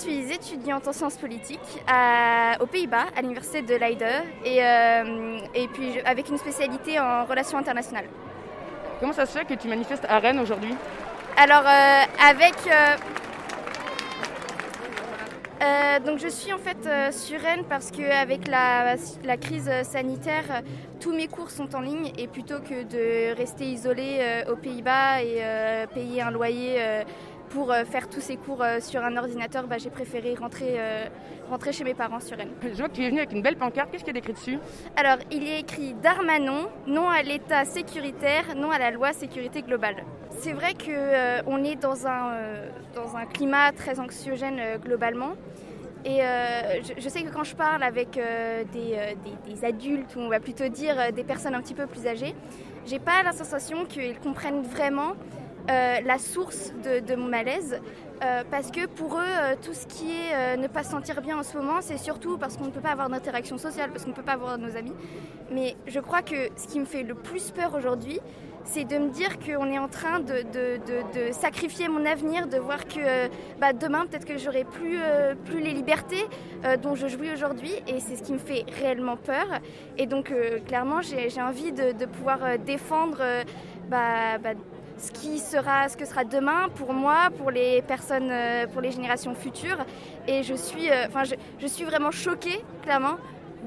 suis étudiante en sciences politiques à, aux Pays-Bas, à l'université de Leiden, et, euh, et puis avec une spécialité en relations internationales. Comment ça se fait que tu manifestes à Rennes aujourd'hui? Alors, euh, avec. euh, donc je suis en fait sur Rennes parce qu'avec la, la crise sanitaire, tous mes cours sont en ligne et plutôt que de rester isolée euh, aux Pays-Bas et payer un loyer pour euh, faire tous ces cours euh, sur un ordinateur, bah, j'ai préféré rentrer, euh, rentrer chez mes parents sur Rennes. Je vois que tu es venu avec une belle pancarte. Qu'est-ce qu'il y a d'écrit dessus? Alors, il est écrit Darmanon, non à l'État sécuritaire, non à la loi sécurité globale. C'est vrai qu'on est dans un, euh, dans un climat très anxiogène globalement. Et euh, je, je sais que quand je parle avec euh, des, euh, des- des adultes, ou on va plutôt dire des personnes un petit peu plus âgées, j'ai pas la sensation qu'ils comprennent vraiment euh, la source de, mon malaise. Euh, parce que pour eux, euh, tout ce qui est ne pas se sentir bien en ce moment, c'est surtout parce qu'on ne peut pas avoir d'interaction sociale, parce qu'on ne peut pas avoir nos amis. Mais je crois que ce qui me fait le plus peur aujourd'hui, c'est de me dire qu'on est en train de, de- de- sacrifier mon avenir, de voir que bah, demain, peut-être que j'aurai plus, plus les libertés dont je jouis aujourd'hui. Et c'est ce qui me fait réellement peur. Et donc, clairement, j'ai envie de, pouvoir défendre bah, bah, ce qui sera, que sera demain pour moi, pour les personnes, euh, pour les générations futures. Et je suis, euh, enfin, je, suis vraiment choquée, clairement,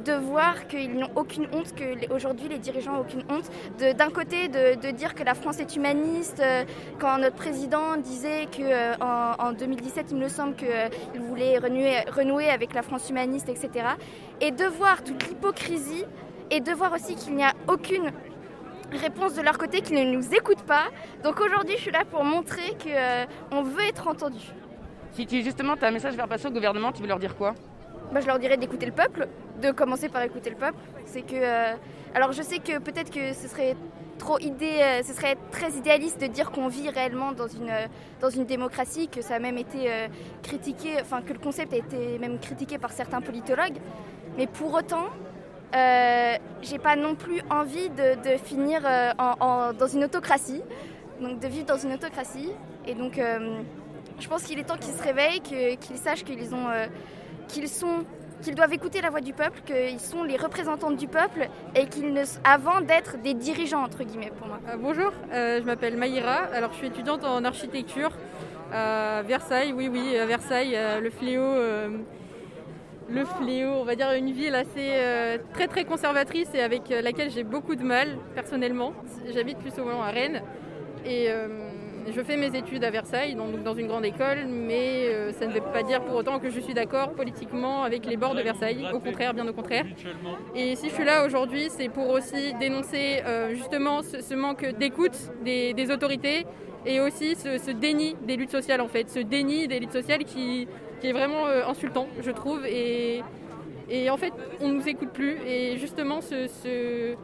de voir qu'ils n'ont aucune honte, que les- dirigeants n'ont aucune honte. D'un côté, de, dire que la France est humaniste, euh, quand notre président disait que euh, en, en 2017, il me semble qu'il voulait renouer, renouer avec la France humaniste, etc. Et de voir toute l'hypocrisie et de voir aussi qu'il n'y a aucune réponse de leur côté, qu'ils ne nous écoutent pas. Donc aujourd'hui, je suis là pour montrer qu'on veut être entendu. Si tu justement as un message à faire passer au gouvernement, tu veux leur dire quoi? Bah, je leur dirais d'écouter le peuple, de commencer par écouter le peuple. C'est que, euh, alors je sais que peut-être que ce serait trop idée, euh, ce serait très idéaliste de dire qu'on vit réellement dans une euh, dans une démocratie, que ça a même été euh, critiqué, enfin que le concept a été même critiqué par certains politologues. Mais pour autant, euh, j'ai pas non plus envie de, finir euh, dans une autocratie, donc de vivre dans une autocratie. Et donc, euh, je pense qu'il est temps qu'ils se réveillent, qu'ils sachent qu'ils ont, qu'ils sont, qu'ils doivent écouter la voix du peuple, qu'ils sont les représentants du peuple et qu'ils ne, avant d'être des dirigeants entre guillemets pour moi. Bonjour, je m'appelle Maïra. Alors, je suis étudiante en architecture à Versailles. Oui, oui, à Versailles, le fléau. Le fléau, on va dire une ville assez euh, très très conservatrice et avec euh, laquelle j'ai beaucoup de mal personnellement. J'habite plus souvent à Rennes et euh, je fais mes études à Versailles, donc dans une grande école, mais ça ne veut pas dire pour autant que je suis d'accord politiquement avec les bords de Versailles. Au contraire, bien au contraire. Et si je suis là aujourd'hui, c'est pour aussi dénoncer justement ce, manque d'écoute des autorités et aussi ce, ce déni des luttes sociales en fait, ce déni des luttes sociales qui, qui est vraiment euh, insultant, je trouve. Et, et en fait, on ne nous écoute plus. Et justement, ce, ce,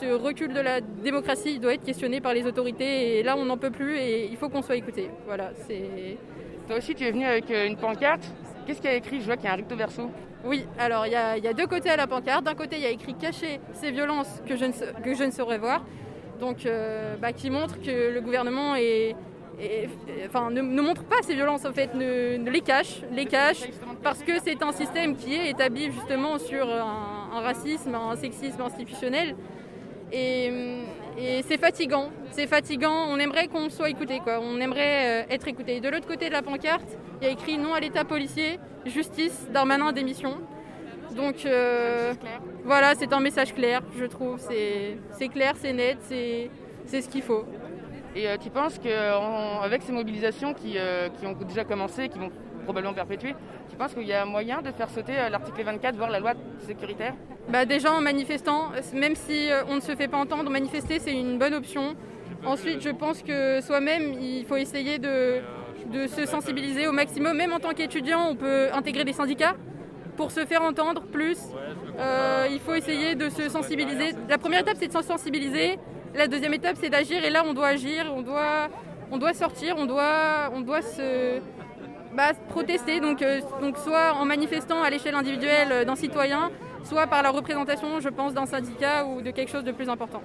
ce recul de la démocratie doit être questionné par les autorités. Et là, on n'en peut plus et il faut qu'on soit écouté. Voilà, c'est. Toi aussi, tu es venu avec euh, une pancarte. Qu'est-ce qu'il y a écrit? Je vois qu'il y a un recto verso. Oui, alors il y, a- il y a deux côtés à la pancarte. D'un côté, il y a écrit cacher ces violences que je ne, sa- que je ne saurais voir, donc euh, bah, qui montre que le gouvernement ne, montre pas ces violences en fait, ne, les cache, les cache, parce que c'est un système qui est établi justement sur un, racisme, un sexisme institutionnel. Et, et c'est fatigant, c'est fatigant. On aimerait qu'on soit écouté, quoi. On aimerait euh, être écouté. De l'autre côté de la pancarte, il y a écrit non à l'État policier, justice, Darmanin démission. Donc euh, voilà, c'est un message clair, je trouve. C'est clair, c'est net, c'est ce qu'il faut. Et euh, tu penses qu'avec ces mobilisations qui, euh, qui ont déjà commencé, qui vont probablement perpétuer, tu penses qu'il y a moyen de faire sauter l'article 24, voire la loi sécuritaire? Bah, déjà en manifestant, même si on ne se fait pas entendre, manifester c'est une bonne option. Ensuite, je pense que soi-même, il faut essayer de, de se sensibiliser au maximum. Même en tant qu'étudiant, on peut intégrer des syndicats pour se faire entendre plus. Euh, il faut essayer de se sensibiliser. La première étape, c'est de se sensibiliser. La deuxième étape, c'est d'agir. Et là, on doit agir, on doit, on doit sortir, on doit, on doit se bah, protester. Donc, euh, donc, soit en manifestant à l'échelle individuelle euh, d'un citoyen, soit par la représentation, je pense, d'un syndicat ou de quelque chose de plus important.